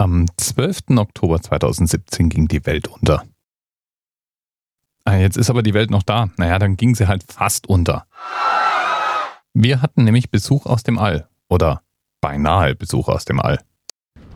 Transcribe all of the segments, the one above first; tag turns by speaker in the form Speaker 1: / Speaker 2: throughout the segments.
Speaker 1: Am 12. Oktober 2017 ging die Welt unter. Ah, jetzt ist aber die Welt noch da. Naja, dann ging sie halt fast unter. Wir hatten nämlich Besuch aus dem All. Oder beinahe Besuch aus dem All.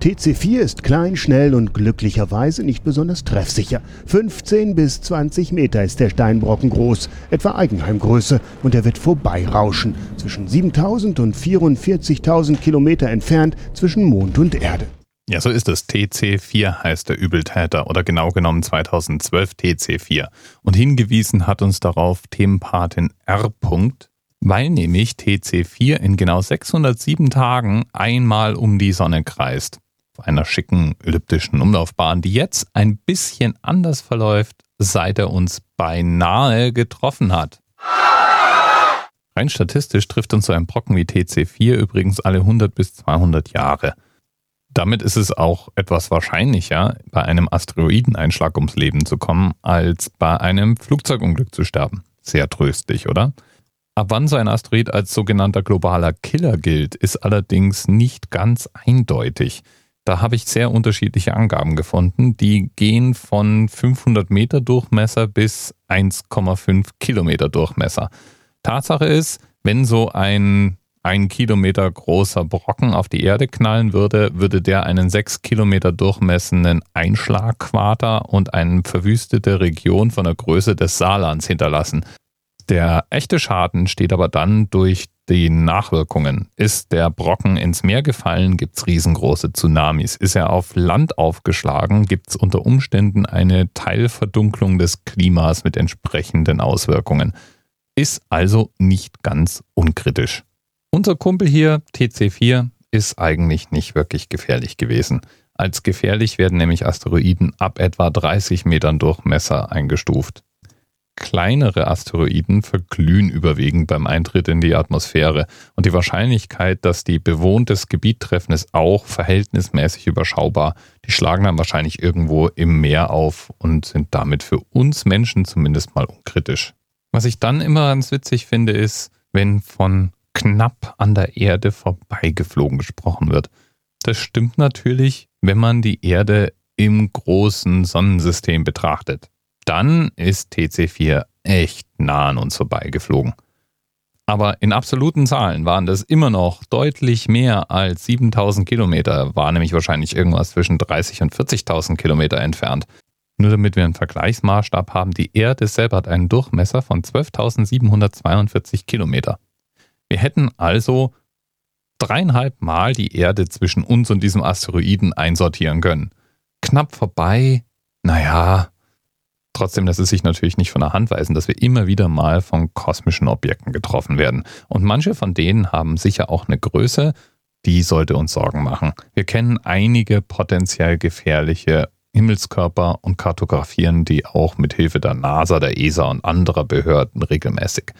Speaker 2: TC4 ist klein, schnell und glücklicherweise nicht besonders treffsicher. 15 bis 20 Meter ist der Steinbrocken groß, etwa Eigenheimgröße, und er wird vorbeirauschen, zwischen 7000 und 44.000 Kilometer entfernt zwischen Mond und Erde.
Speaker 1: Ja, so ist es. TC4 heißt der Übeltäter oder genau genommen 2012 TC4. Und hingewiesen hat uns darauf Themenpatin R. weil nämlich TC4 in genau 607 Tagen einmal um die Sonne kreist. Auf einer schicken elliptischen Umlaufbahn, die jetzt ein bisschen anders verläuft, seit er uns beinahe getroffen hat. Rein statistisch trifft uns so ein Brocken wie TC4 übrigens alle 100 bis 200 Jahre. Damit ist es auch etwas wahrscheinlicher, bei einem Asteroideneinschlag ums Leben zu kommen, als bei einem Flugzeugunglück zu sterben. Sehr tröstlich, oder? Ab wann so ein Asteroid als sogenannter globaler Killer gilt, ist allerdings nicht ganz eindeutig. Da habe ich sehr unterschiedliche Angaben gefunden. Die gehen von 500 Meter Durchmesser bis 1,5 Kilometer Durchmesser. Tatsache ist, wenn so ein ein Kilometer großer Brocken auf die Erde knallen würde, würde der einen sechs Kilometer durchmessenden Einschlagquater und eine verwüstete Region von der Größe des Saarlands hinterlassen. Der echte Schaden steht aber dann durch die Nachwirkungen. Ist der Brocken ins Meer gefallen, gibt es riesengroße Tsunamis. Ist er auf Land aufgeschlagen, gibt es unter Umständen eine Teilverdunklung des Klimas mit entsprechenden Auswirkungen. Ist also nicht ganz unkritisch. Unser Kumpel hier, TC4, ist eigentlich nicht wirklich gefährlich gewesen. Als gefährlich werden nämlich Asteroiden ab etwa 30 Metern Durchmesser eingestuft. Kleinere Asteroiden verglühen überwiegend beim Eintritt in die Atmosphäre und die Wahrscheinlichkeit, dass die bewohntes Gebiet treffen, ist auch verhältnismäßig überschaubar. Die schlagen dann wahrscheinlich irgendwo im Meer auf und sind damit für uns Menschen zumindest mal unkritisch. Was ich dann immer ganz witzig finde, ist, wenn von knapp an der Erde vorbeigeflogen gesprochen wird. Das stimmt natürlich, wenn man die Erde im großen Sonnensystem betrachtet. Dann ist TC4 echt nah an uns vorbeigeflogen. Aber in absoluten Zahlen waren das immer noch deutlich mehr als 7000 Kilometer, war nämlich wahrscheinlich irgendwas zwischen 30 und 40.000 Kilometer entfernt. Nur damit wir einen Vergleichsmaßstab haben, die Erde selber hat einen Durchmesser von 12.742 Kilometer. Wir hätten also dreieinhalb Mal die Erde zwischen uns und diesem Asteroiden einsortieren können. Knapp vorbei, naja, trotzdem lässt es sich natürlich nicht von der Hand weisen, dass wir immer wieder mal von kosmischen Objekten getroffen werden. Und manche von denen haben sicher auch eine Größe, die sollte uns Sorgen machen. Wir kennen einige potenziell gefährliche Himmelskörper und kartografieren die auch mit Hilfe der NASA, der ESA und anderer Behörden regelmäßig.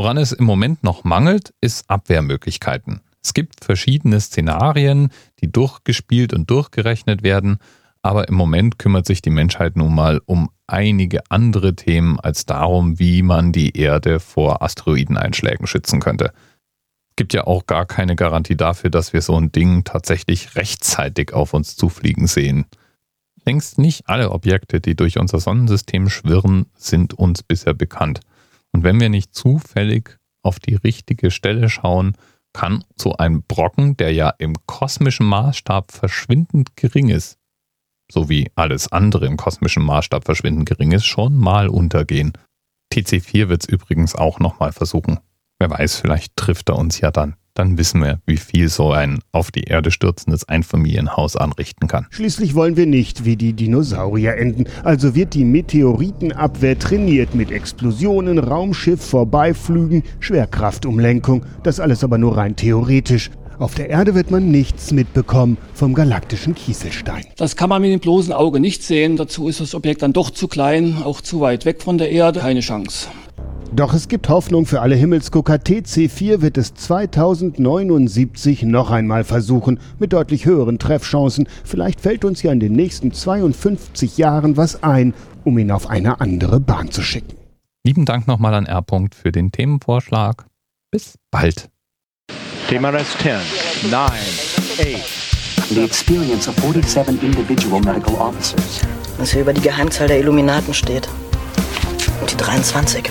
Speaker 1: Woran es im Moment noch mangelt, ist Abwehrmöglichkeiten. Es gibt verschiedene Szenarien, die durchgespielt und durchgerechnet werden, aber im Moment kümmert sich die Menschheit nun mal um einige andere Themen als darum, wie man die Erde vor Asteroideneinschlägen schützen könnte. Es gibt ja auch gar keine Garantie dafür, dass wir so ein Ding tatsächlich rechtzeitig auf uns zufliegen sehen. Längst nicht alle Objekte, die durch unser Sonnensystem schwirren, sind uns bisher bekannt. Und wenn wir nicht zufällig auf die richtige Stelle schauen, kann so ein Brocken, der ja im kosmischen Maßstab verschwindend gering ist, so wie alles andere im kosmischen Maßstab verschwindend gering ist, schon mal untergehen. TC4 wird es übrigens auch nochmal versuchen. Wer weiß, vielleicht trifft er uns ja dann dann wissen wir, wie viel so ein auf die Erde stürzendes Einfamilienhaus anrichten kann.
Speaker 2: Schließlich wollen wir nicht wie die Dinosaurier enden. Also wird die Meteoritenabwehr trainiert mit Explosionen, Raumschiff, Vorbeiflügen, Schwerkraftumlenkung. Das alles aber nur rein theoretisch. Auf der Erde wird man nichts mitbekommen vom galaktischen Kieselstein.
Speaker 3: Das kann man mit dem bloßen Auge nicht sehen. Dazu ist das Objekt dann doch zu klein, auch zu weit weg von der Erde. Keine Chance.
Speaker 2: Doch es gibt Hoffnung für alle Himmelsgucker. TC4 wird es 2079 noch einmal versuchen, mit deutlich höheren Treffchancen. Vielleicht fällt uns ja in den nächsten 52 Jahren was ein, um ihn auf eine andere Bahn zu schicken.
Speaker 1: Lieben Dank nochmal an R. für den Themenvorschlag. Bis bald.
Speaker 4: Thema Rest 10, 9, 8, the experience of 47 individual medical officers.
Speaker 5: Was hier über die Geheimzahl der Illuminaten steht. Und die 23.